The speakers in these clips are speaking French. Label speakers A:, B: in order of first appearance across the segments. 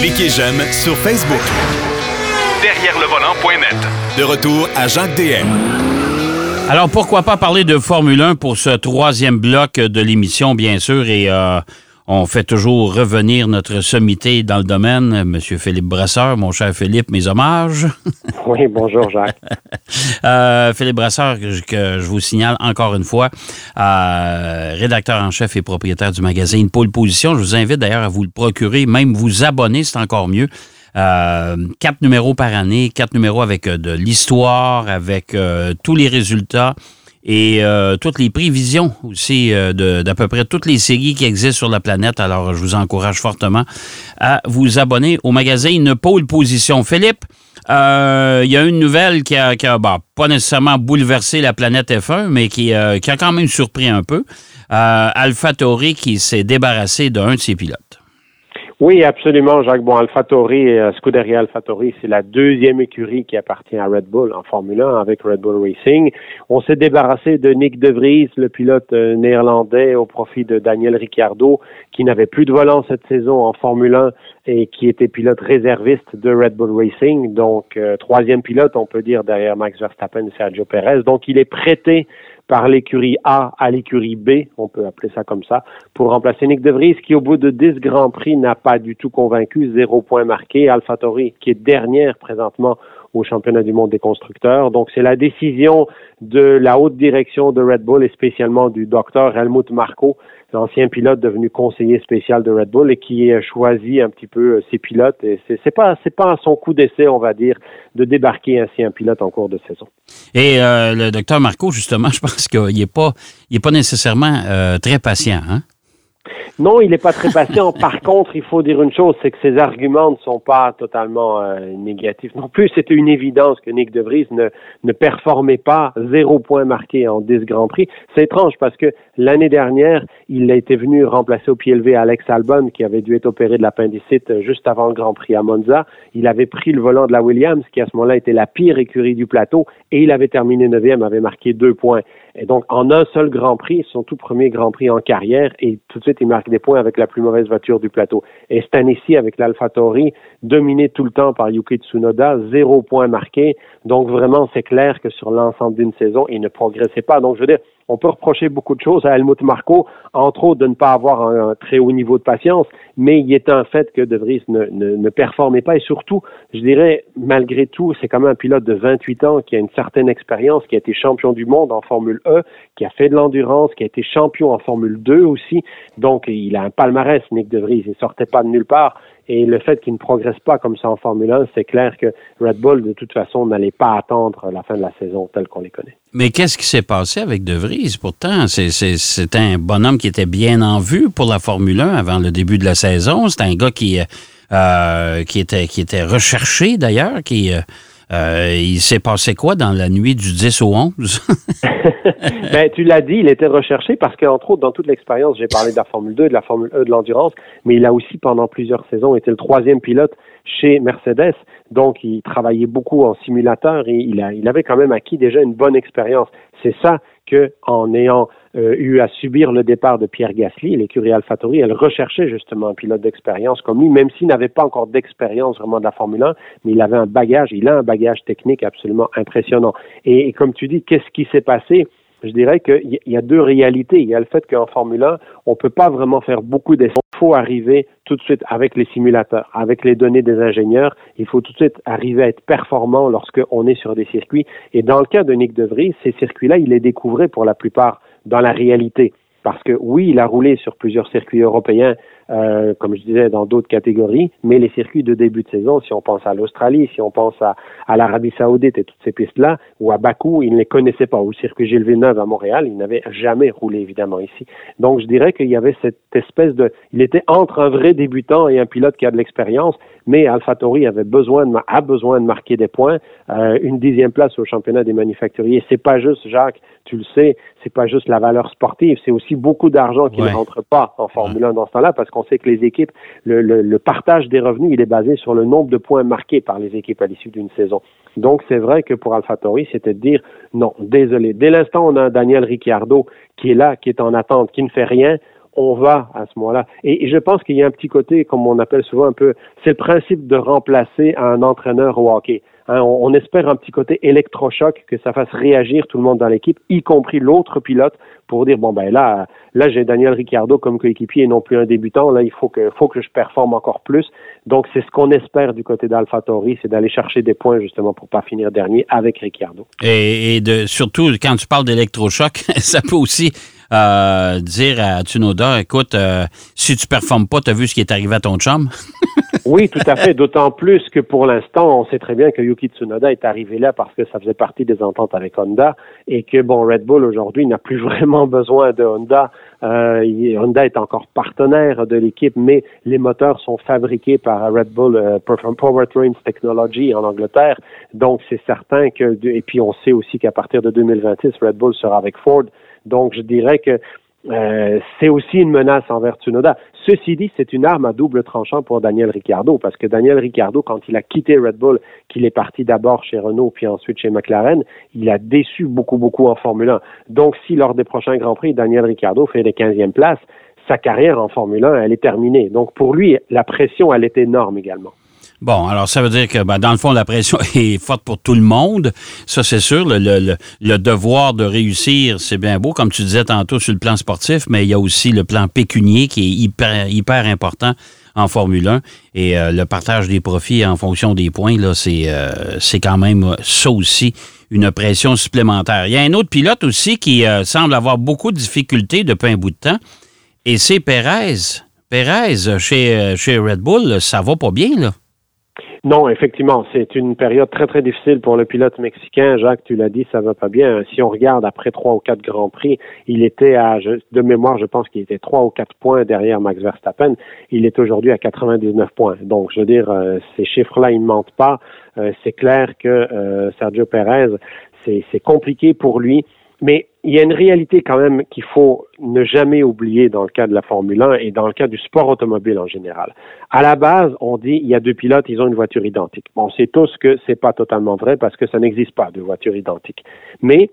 A: Cliquez j'aime sur Facebook.
B: Derrière le volant.net.
A: De retour à Jacques DM.
C: Alors, pourquoi pas parler de Formule 1 pour ce troisième bloc de l'émission, bien sûr, et euh, on fait toujours revenir notre sommité dans le domaine, M. Philippe Brasseur, mon cher Philippe, mes hommages.
D: Oui, bonjour Jacques.
C: Euh, Philippe Brasseur, que, je vous signale encore une fois, euh, rédacteur en chef et propriétaire du magazine Pôle Position. Je vous invite d'ailleurs à vous le procurer, même vous abonner, c'est encore mieux. Euh, quatre numéros par année, quatre numéros avec de l'histoire, avec tous les résultats et euh, toutes les prévisions aussi euh, d'à peu près toutes les séries qui existent sur la planète. Alors, je vous encourage fortement à vous abonner au magazine Pôle Position. Philippe, euh, il y a une nouvelle qui a, qui a bah, pas nécessairement bouleversé la planète F1, mais qui, qui a quand même surpris un peu. AlphaTauri qui s'est débarrassé d'un de ses pilotes.
D: Oui, absolument, Jacques. Bon, AlphaTauri, euh, Scuderia AlphaTauri, c'est la deuxième écurie qui appartient à Red Bull en Formule 1 avec Red Bull Racing. On s'est débarrassé de Nick De Vries, le pilote euh, néerlandais, au profit de Daniel Ricciardo, qui n'avait plus de volant cette saison en Formule 1 et qui était pilote réserviste de Red Bull Racing. Donc, euh, troisième pilote, on peut dire, derrière Max Verstappen et Sergio Perez. Donc, il est prêté par l'écurie A à l'écurie B, on peut appeler ça comme ça, pour remplacer Nick De Vries, qui au bout de 10 Grands Prix n'a pas du tout convaincu, zéro point marqué. AlphaTauri, qui est dernière présentement au championnat du monde des constructeurs. Donc c'est la décision de la haute direction de Red Bull et spécialement du docteur Helmut Marko l'ancien pilote devenu conseiller spécial de Red Bull et qui a choisi un petit peu euh, ses pilotes. Et c'est, c'est pas c'est pas son coup d'essai, on va dire, de débarquer ainsi un pilote en cours de saison.
C: Et euh, le docteur Marco, justement, je pense qu'il n'est pas il est pas nécessairement euh, très patient, hein?
D: Non, il n'est pas très patient. Par contre, il faut dire une chose, c'est que ses arguments ne sont pas totalement euh, négatifs non plus. C'était une évidence que Nick De Vries ne, ne performait pas zéro point marqué en 10 Grands Prix. C'est étrange parce que l'année dernière, il a été venu remplacer au pied levé Alex Albon, qui avait dû être opéré de l'appendicite juste avant le Grand Prix à Monza. Il avait pris le volant de la Williams, qui à ce moment-là était la pire écurie du plateau, et il avait terminé neuvième, avait marqué deux points. Et donc, en un seul Grand Prix, son tout premier Grand Prix en carrière, et tout de suite, il marque des points avec la plus mauvaise voiture du plateau. Et cette année-ci, avec l'AlphaTauri, dominé tout le temps par Yuki Tsunoda, zéro point marqué. Donc, vraiment, c'est clair que sur l'ensemble d'une saison, il ne progressait pas. Donc, je veux dire, on peut reprocher beaucoup de choses à Helmut Marko, entre autres de ne pas avoir un, très haut niveau de patience, mais il est un fait que De Vries ne, ne, ne performait pas et surtout, je dirais, malgré tout, c'est quand même un pilote de 28 ans qui a une certaine expérience, qui a été champion du monde en Formule E, qui a fait de l'endurance, qui a été champion en Formule 2 aussi. Donc, il a un palmarès, Nick De Vries. Il sortait pas de nulle part. Et le fait qu'il ne progresse pas comme ça en Formule 1, c'est clair que Red Bull, de toute façon, n'allait pas attendre la fin de la saison telle qu'on les connaît.
C: Mais qu'est-ce qui s'est passé avec De Vries? Pourtant, c'est un bonhomme qui était bien en vue pour la Formule 1 avant le début de la saison. C'est un gars qui, euh, qui, était, qui était recherché d'ailleurs, qui... Euh, euh, il s'est passé quoi dans la nuit du 10 au 11?
D: ben, tu l'as dit, il était recherché parce qu'entre autres, dans toute l'expérience, j'ai parlé de la Formule 2, de la Formule E, de l'endurance, mais il a aussi, pendant plusieurs saisons, été le troisième pilote chez Mercedes. Donc, il travaillait beaucoup en simulateur et il, il avait quand même acquis déjà une bonne expérience. C'est ça que, en ayant euh, eu à subir le départ de Pierre Gasly, l'écurie AlphaTauri, elle recherchait justement un pilote d'expérience comme lui, même s'il n'avait pas encore d'expérience vraiment de la Formule 1, mais il avait un bagage, il a un bagage technique absolument impressionnant. Et, comme tu dis, qu'est-ce qui s'est passé? je dirais qu'il y a deux réalités. Il y a le fait qu'en Formule 1, on peut pas vraiment faire beaucoup d'essais. Il faut arriver tout de suite avec les simulateurs, avec les données des ingénieurs. Il faut tout de suite arriver à être performant lorsqu'on est sur des circuits. Et dans le cas de Nick De Vries, ces circuits-là, il les découvrait pour la plupart dans la réalité. Parce que oui, il a roulé sur plusieurs circuits européens euh, comme je disais, dans d'autres catégories. Mais les circuits de début de saison, si on pense à l'Australie, si on pense à, à l'Arabie Saoudite et toutes ces pistes-là, ou à Bakou, ils ne les connaissaient pas. Le circuit Gilles Villeneuve à Montréal, il n'avait jamais roulé évidemment ici. Donc je dirais qu'il y avait cette espèce de, il était entre un vrai débutant et un pilote qui a de l'expérience. Mais AlphaTauri avait besoin de, a besoin de marquer des points. Euh, une dixième place au championnat des manufacturiers, c'est pas juste Jacques, tu le sais, c'est pas juste la valeur sportive, c'est aussi beaucoup d'argent qui ne rentre pas en Formule 1 dans ce temps-là parce qu'on sait que les équipes, le, partage des revenus, il est basé sur le nombre de points marqués par les équipes à l'issue d'une saison. Donc, c'est vrai que pour AlphaTauri, c'était de dire non, désolé. Dès l'instant, on a Daniel Ricciardo qui est là, qui est en attente, qui ne fait rien, on va à ce moment-là. Et, je pense qu'il y a un petit côté, comme on appelle souvent un peu, c'est le principe de remplacer un entraîneur au hockey. Hein, on, espère un petit côté électrochoc, que ça fasse réagir tout le monde dans l'équipe, y compris l'autre pilote, pour dire bon ben là, là j'ai Daniel Ricciardo comme coéquipier et non plus un débutant. Là, il faut que, faut que je performe encore plus. Donc c'est ce qu'on espère du côté d'AlphaTauri, c'est d'aller chercher des points justement pour pas finir dernier avec Ricciardo.
C: Et, de, surtout quand tu parles d'électrochoc, ça peut aussi euh, dire à Tsunoda, écoute, euh, si tu performes pas, tu as vu ce qui est arrivé à ton chum?
D: oui, tout à fait. D'autant plus que pour l'instant, on sait très bien que Yuki Tsunoda est arrivé là parce que ça faisait partie des ententes avec Honda et que, bon, Red Bull aujourd'hui n'a plus vraiment besoin de Honda. Euh, Honda est encore partenaire de l'équipe, mais les moteurs sont fabriqués par Red Bull euh, Powertrains Technology en Angleterre. Donc, c'est certain que, et puis on sait aussi qu'à partir de 2026, Red Bull sera avec Ford. Donc, je dirais que euh, c'est aussi une menace envers Tsunoda. Ceci dit, c'est une arme à double tranchant pour Daniel Ricciardo, parce que Daniel Ricciardo, quand il a quitté Red Bull, qu'il est parti d'abord chez Renault, puis ensuite chez McLaren, il a déçu beaucoup, beaucoup en Formule 1. Donc, si lors des prochains Grands Prix, Daniel Ricciardo fait les 15e places, sa carrière en Formule 1, elle est terminée. Donc, pour lui, la pression, elle est énorme également.
C: Bon, alors ça veut dire que ben, dans le fond, la pression est forte pour tout le monde. Ça, c'est sûr. Le, devoir de réussir, c'est bien beau, comme tu disais tantôt sur le plan sportif, mais il y a aussi le plan pécunier qui est hyper, hyper important en Formule 1. Et euh, le partage des profits en fonction des points, là, c'est, euh, c'est quand même ça aussi une pression supplémentaire. Il y a un autre pilote aussi qui euh, semble avoir beaucoup de difficultés depuis un bout de temps, et c'est Perez. Perez, chez, chez Red Bull, ça va pas bien, là.
D: Non, effectivement, c'est une période très très difficile pour le pilote mexicain. Jacques, tu l'as dit, ça va pas bien. Si on regarde après trois ou quatre grands prix, il était à de mémoire, je pense qu'il était trois ou quatre points derrière Max Verstappen. Il est aujourd'hui à 99 points. Donc, je veux dire, euh, ces chiffres-là, ils ne mentent pas. Euh, c'est clair que euh, Sergio Perez, c'est compliqué pour lui. Mais il y a une réalité quand même qu'il faut ne jamais oublier dans le cas de la Formule 1 et dans le cas du sport automobile en général. À la base, on dit il y a deux pilotes, ils ont une voiture identique. On sait tous que c'est pas totalement vrai parce que ça n'existe pas de voiture identique. Mais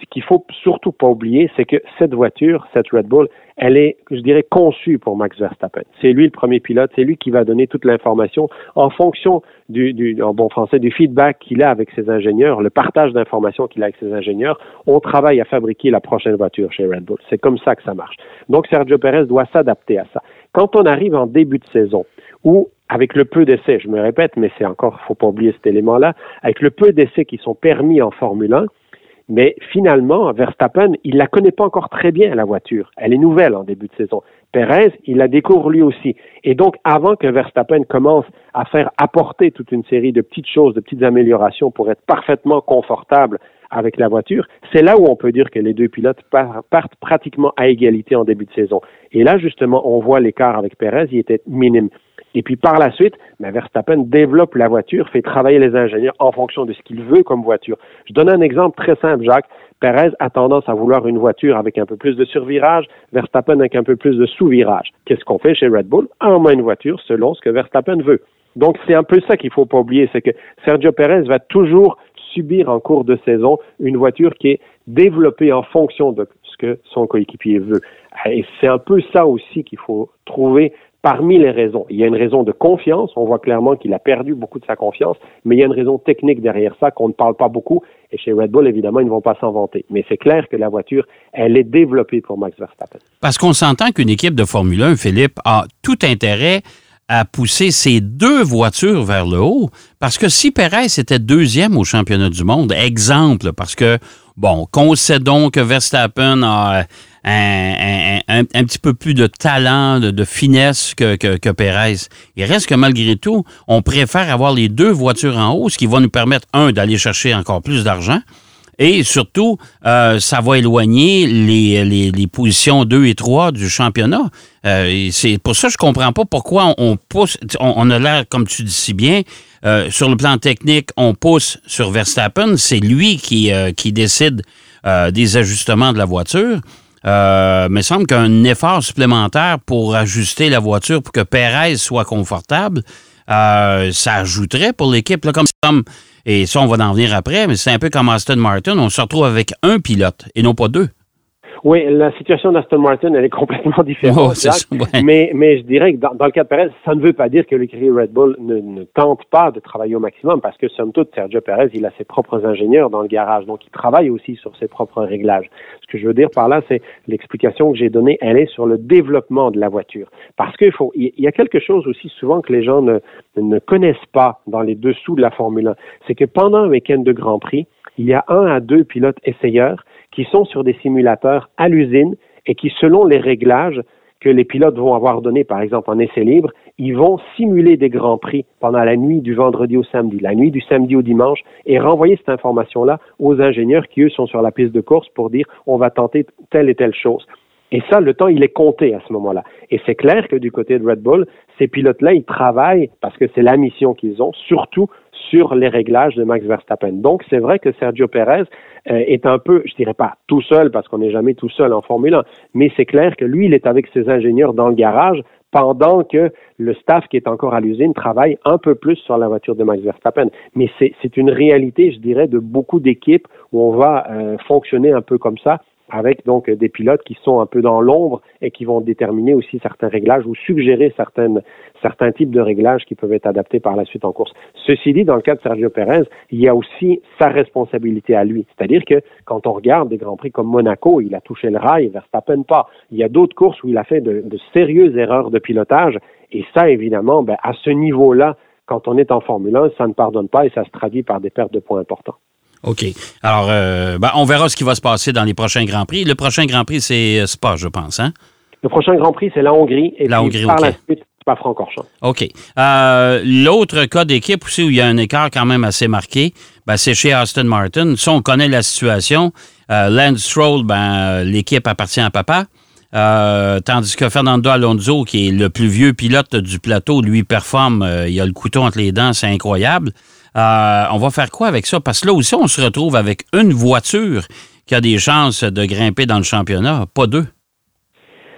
D: ce qu'il faut surtout pas oublier, c'est que cette voiture, cette Red Bull, elle est, je dirais, conçue pour Max Verstappen. C'est lui le premier pilote, c'est lui qui va donner toute l'information en fonction du, du, en bon français, du feedback qu'il a avec ses ingénieurs, le partage d'informations qu'il a avec ses ingénieurs. On travaille à fabriquer la prochaine voiture chez Red Bull. C'est comme ça que ça marche. Donc, Sergio Perez doit s'adapter à ça. Quand on arrive en début de saison, où avec le peu d'essais, je me répète, mais c'est encore, faut pas oublier cet élément-là, avec le peu d'essais qui sont permis en Formule 1, mais finalement, Verstappen, il la connaît pas encore très bien, la voiture. Elle est nouvelle en début de saison. Perez, il la découvre lui aussi. Et donc, avant que Verstappen commence à faire apporter toute une série de petites choses, de petites améliorations pour être parfaitement confortable avec la voiture, c'est là où on peut dire que les deux pilotes partent pratiquement à égalité en début de saison. Et là, justement, on voit l'écart avec Perez, il était minime. Et puis par la suite, ben, Verstappen développe la voiture, fait travailler les ingénieurs en fonction de ce qu'il veut comme voiture. Je donne un exemple très simple, Jacques. Perez a tendance à vouloir une voiture avec un peu plus de survirage, Verstappen avec un peu plus de sous-virage. Qu'est-ce qu'on fait chez Red Bull? On met une voiture selon ce que Verstappen veut. Donc c'est un peu ça qu'il faut pas oublier, c'est que Sergio Perez va toujours subir en cours de saison une voiture qui est développée en fonction de ce que son coéquipier veut. Et c'est un peu ça aussi qu'il faut trouver parmi les raisons. Il y a une raison de confiance, on voit clairement qu'il a perdu beaucoup de sa confiance, mais il y a une raison technique derrière ça qu'on ne parle pas beaucoup, et chez Red Bull, évidemment, ils ne vont pas s'en vanter. Mais c'est clair que la voiture, elle est développée pour Max Verstappen.
C: Parce qu'on s'entend qu'une équipe de Formule 1, Philippe, a tout intérêt à pousser ces deux voitures vers le haut. Parce que si Perez était deuxième au championnat du monde, exemple, parce que, bon, concédons que Verstappen a un, petit peu plus de talent, de, finesse que, que, Perez. Il reste que malgré tout, on préfère avoir les deux voitures en haut, ce qui va nous permettre, un, d'aller chercher encore plus d'argent, et surtout, euh, ça va éloigner les, les, positions 2 et 3 du championnat. Euh, c'est pour ça que je comprends pas pourquoi on pousse. On, a l'air, comme tu dis si bien, euh, sur le plan technique, on pousse sur Verstappen. C'est lui qui, qui décide des ajustements de la voiture. Euh, mais il semble qu'un effort supplémentaire pour ajuster la voiture pour que Perez soit confortable, euh, ça ajouterait pour l'équipe. Comme, et ça, on va en venir après, mais c'est un peu comme Aston Martin. On se retrouve avec un pilote et non pas deux.
D: Oui, la situation d'Aston Martin, elle est complètement différente.
C: Oh, ouais.
D: mais, mais je dirais que dans, dans, le cas de Perez, ça ne veut pas dire que l'écurie Red Bull ne, ne, tente pas de travailler au maximum parce que, somme toute, Sergio Perez, il a ses propres ingénieurs dans le garage, donc il travaille aussi sur ses propres réglages. Ce que je veux dire par là, c'est l'explication que j'ai donnée, elle est sur le développement de la voiture. Parce qu'il faut, il y a quelque chose aussi souvent que les gens ne, ne connaissent pas dans les dessous de la Formule 1. C'est que pendant un week-end de Grand Prix, il y a un à deux pilotes essayeurs qui sont sur des simulateurs à l'usine et qui, selon les réglages que les pilotes vont avoir donnés, par exemple en essai libre, ils vont simuler des grands prix pendant la nuit du vendredi au samedi, la nuit du samedi au dimanche, et renvoyer cette information-là aux ingénieurs qui, eux, sont sur la piste de course pour dire on va tenter telle et telle chose. Et ça, le temps, il est compté à ce moment-là. Et c'est clair que du côté de Red Bull, ces pilotes-là, ils travaillent parce que c'est la mission qu'ils ont, surtout sur les réglages de Max Verstappen. Donc, c'est vrai que Sergio Perez euh, est un peu, je dirais pas tout seul, parce qu'on n'est jamais tout seul en Formule 1, mais c'est clair que lui, il est avec ses ingénieurs dans le garage pendant que le staff qui est encore à l'usine travaille un peu plus sur la voiture de Max Verstappen. Mais c'est une réalité, je dirais, de beaucoup d'équipes où on va euh, fonctionner un peu comme ça avec donc des pilotes qui sont un peu dans l'ombre et qui vont déterminer aussi certains réglages ou suggérer certaines, certains types de réglages qui peuvent être adaptés par la suite en course. Ceci dit, dans le cas de Sergio Perez, il y a aussi sa responsabilité à lui. C'est-à-dire que quand on regarde des grands prix comme Monaco, il a touché le rail, Verstappen pas. Il y a d'autres courses où il a fait de, de, sérieuses erreurs de pilotage et ça, évidemment, ben, à ce niveau-là, quand on est en Formule 1, ça ne pardonne pas et ça se traduit par des pertes de points importants.
C: OK. Alors, euh, ben, on verra ce qui va se passer dans les prochains Grands Prix. Le prochain Grand Prix, c'est euh, Spa, je pense, hein?
D: Le prochain Grand Prix, c'est la Hongrie. Et
C: la
D: puis,
C: Hongrie,
D: par
C: OK.
D: la suite, Spa-Francorchamps.
C: OK. Euh, L'autre cas d'équipe aussi où il y a un écart quand même assez marqué, ben, c'est chez Aston Martin. Ça, on connaît la situation. Euh, Lance Stroll, ben, l'équipe appartient à papa. Euh, tandis que Fernando Alonso, qui est le plus vieux pilote du plateau, lui performe, euh, il a le couteau entre les dents, c'est incroyable. Euh, on va faire quoi avec ça? Parce que là aussi, on se retrouve avec une voiture qui a des chances de grimper dans le championnat, pas deux.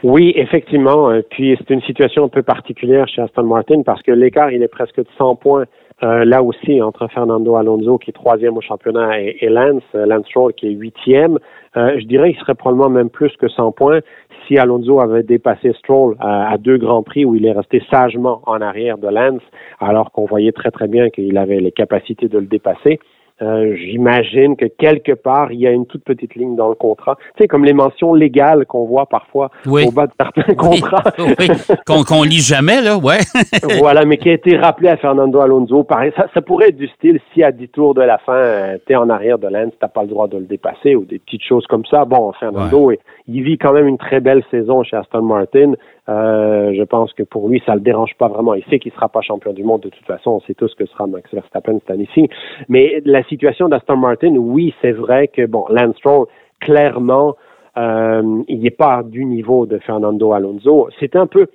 D: Oui, effectivement. Euh, Puis c'est une situation un peu particulière chez Aston Martin parce que l'écart, il est presque de 100 points euh, là aussi entre Fernando Alonso qui est troisième au championnat et, Lance, Lance Stroll qui est huitième. Je dirais qu'il serait probablement même plus que 100 points si Alonso avait dépassé Stroll à, deux grands prix où il est resté sagement en arrière de Lance alors qu'on voyait très très bien qu'il avait les capacités de le dépasser. Euh, J'imagine que quelque part, il y a une toute petite ligne dans le contrat. Tu sais, comme les mentions légales qu'on voit parfois
C: Oui.
D: au bas de certains contrats.
C: oui, qu'on qu'on lit jamais, là, ouais.
D: voilà, mais qui a été rappelé à Fernando Alonso. Pareil, ça, ça pourrait être du style, si à 10 tours de la fin, euh, t'es en arrière de Lance, t'as pas le droit de le dépasser ou des petites choses comme ça. Bon, Fernando, il vit quand même une très belle saison chez Aston Martin. Euh, je pense que pour lui, ça le dérange pas vraiment. Il sait qu'il sera pas champion du monde de toute façon. On sait tous que sera Max Verstappen cette année-ci. Mais la situation d'Aston Martin, oui, c'est vrai que bon, Lance Stroll, clairement, euh, il n'est pas du niveau de Fernando Alonso. C'est un peu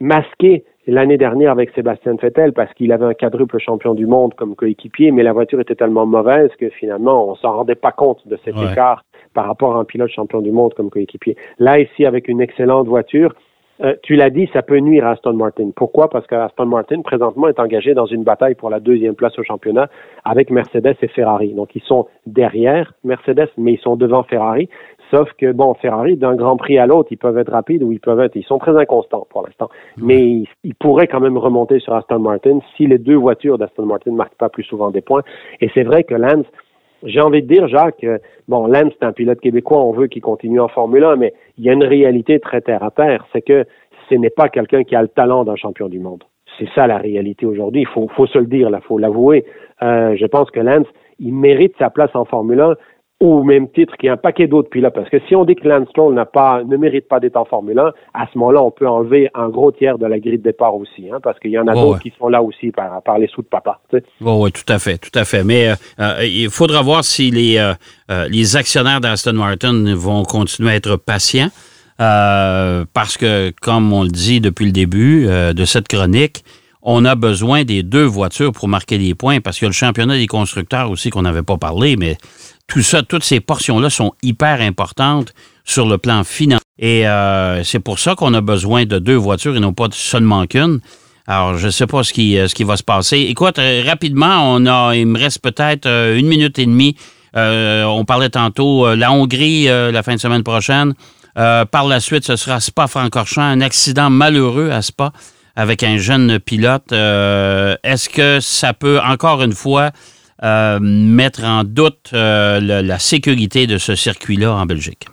D: masqué l'année dernière avec Sébastien Vettel parce qu'il avait un quadruple champion du monde comme coéquipier, mais la voiture était tellement mauvaise que finalement, on s'en rendait pas compte de cet
C: Ouais.
D: écart par rapport à un pilote champion du monde comme coéquipier. Là, ici, avec une excellente voiture, euh, tu l'as dit, ça peut nuire à Aston Martin. Pourquoi? Parce que Aston Martin, présentement, est engagé dans une bataille pour la deuxième place au championnat avec Mercedes et Ferrari. Donc, ils sont derrière Mercedes, mais ils sont devant Ferrari. Sauf que, bon, Ferrari, d'un Grand Prix à l'autre, ils peuvent être rapides ou ils peuvent être... Ils sont très inconstants pour l'instant. Mais ils, ils pourraient quand même remonter sur Aston Martin si les deux voitures d'Aston Martin ne marquent pas plus souvent des points. Et c'est vrai que Lance, j'ai envie de dire, Jacques, euh, bon, Lance, c'est un pilote québécois, on veut qu'il continue en Formule 1, mais il y a une réalité très terre à terre, c'est que ce n'est pas quelqu'un qui a le talent d'un champion du monde. C'est ça la réalité aujourd'hui. Il faut, faut se le dire, là, faut l'avouer. Euh, je pense que Lance, il mérite sa place en Formule 1 au même titre qu'il y a un paquet d'autres pilotes. Parce que si on dit que Lance Stroll n'a pas, ne mérite pas d'être en Formule 1, à ce moment-là, on peut enlever un gros tiers de la grille de départ aussi, hein, parce qu'il y en a d'autres
C: ouais.
D: qui sont là aussi par, par les sous de papa. tu sais.
C: Oui, oui, tout à fait, tout à fait. Mais euh, euh, il faudra voir si les, euh, les actionnaires d'Aston Martin vont continuer à être patients. parce que, comme on le dit depuis le début de cette chronique, on a besoin des deux voitures pour marquer les points, parce qu'il y a le championnat des constructeurs aussi qu'on n'avait pas parlé, mais tout ça, toutes ces portions-là sont hyper importantes sur le plan financier. Et euh, c'est pour ça qu'on a besoin de deux voitures et non pas seulement qu'une. Alors, je ne sais pas ce qui, euh, ce qui va se passer. Écoute, euh, rapidement, on a, il me reste peut-être euh, une minute et demie. on parlait tantôt, la Hongrie la fin de semaine prochaine. par la suite, ce sera Spa-Francorchamps, un accident malheureux à Spa avec un jeune pilote. Est-ce que ça peut, encore une fois, mettre en doute la sécurité de ce circuit-là en Belgique?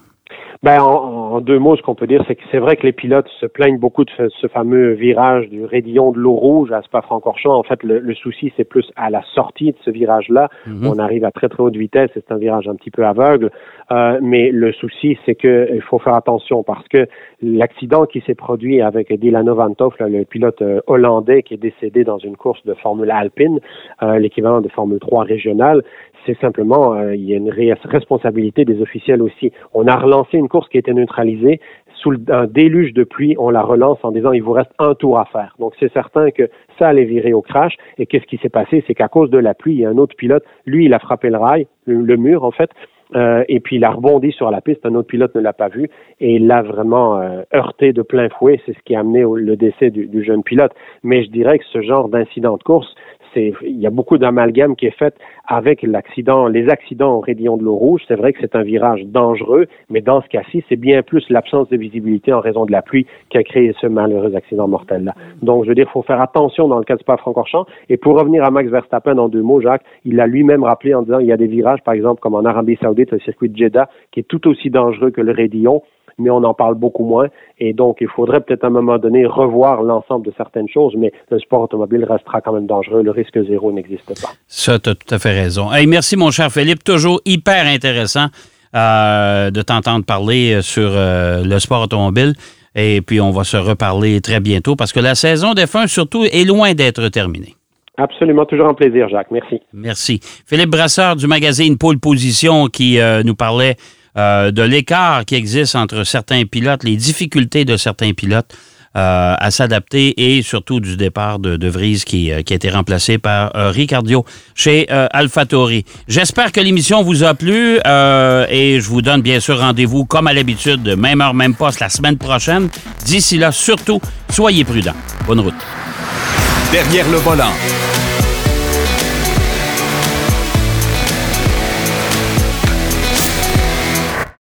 D: Ben, en, deux mots, ce qu'on peut dire, c'est que c'est vrai que les pilotes se plaignent beaucoup de ce, fameux virage du raidillon de l'eau rouge à Spa-Francorchamps. En fait, le, souci, c'est plus à la sortie de ce virage-là. Mhm. On arrive à très très haute vitesse, c'est un virage un petit peu aveugle. Euh, mais le souci, c'est qu'il faut faire attention parce que l'accident qui s'est produit avec Dylan Vanthoff, le pilote euh, hollandais qui est décédé dans une course de Formule Alpine, euh, l'équivalent de Formule 3 régionale, c'est simplement, euh, il y a une responsabilité des officiels aussi. On a relancé une course qui était neutralisée. Sous un déluge de pluie, on la relance en disant il vous reste un tour à faire. Donc c'est certain que ça allait virer au crash. Et qu'est-ce qui s'est passé? C'est qu'à cause de la pluie, il y a un autre pilote, lui, il a frappé le rail, le, mur en fait, euh, et puis il a rebondi sur la piste. Un autre pilote ne l'a pas vu et il l'a vraiment euh, heurté de plein fouet. C'est ce qui a amené au, le décès du, du, jeune pilote. Mais je dirais que ce genre d'incident de course, il y a beaucoup d'amalgame qui est fait avec l'accident, les accidents au raidillon de l'eau rouge. C'est vrai que c'est un virage dangereux, mais dans ce cas-ci, c'est bien plus l'absence de visibilité en raison de la pluie qui a créé ce malheureux accident mortel-là. Donc, je veux dire, il faut faire attention dans le cas de Spa-Francorchamps. Et pour revenir à Max Verstappen en deux mots, Jacques, il l'a lui-même rappelé en disant il y a des virages, par exemple, comme en Arabie Saoudite, le circuit de Jeddah, qui est tout aussi dangereux que le raidillon mais on en parle beaucoup moins. Et donc, il faudrait peut-être à un moment donné revoir l'ensemble de certaines choses, mais le sport automobile restera quand même dangereux. Le risque zéro n'existe pas.
C: Ça, tu as tout à fait raison. Hey, merci, mon cher Philippe. Toujours hyper intéressant euh, de t'entendre parler euh, sur euh, le sport automobile. Et puis, on va se reparler très bientôt parce que la saison des fins, surtout, est loin d'être terminée.
D: Absolument, toujours un plaisir, Jacques. Merci.
C: Merci. Philippe Brasseur du magazine Pôle Position qui nous parlait euh, de l'écart qui existe entre certains pilotes, les difficultés de certains pilotes euh, à s'adapter et surtout du départ de, de Vries qui, euh, a été remplacé par Ricardio chez AlphaTauri. J'espère que l'émission vous a plu et je vous donne bien sûr rendez-vous comme à l'habitude, même heure, même poste la semaine prochaine. D'ici là, surtout, soyez prudents. Bonne route.
A: Derrière le volant.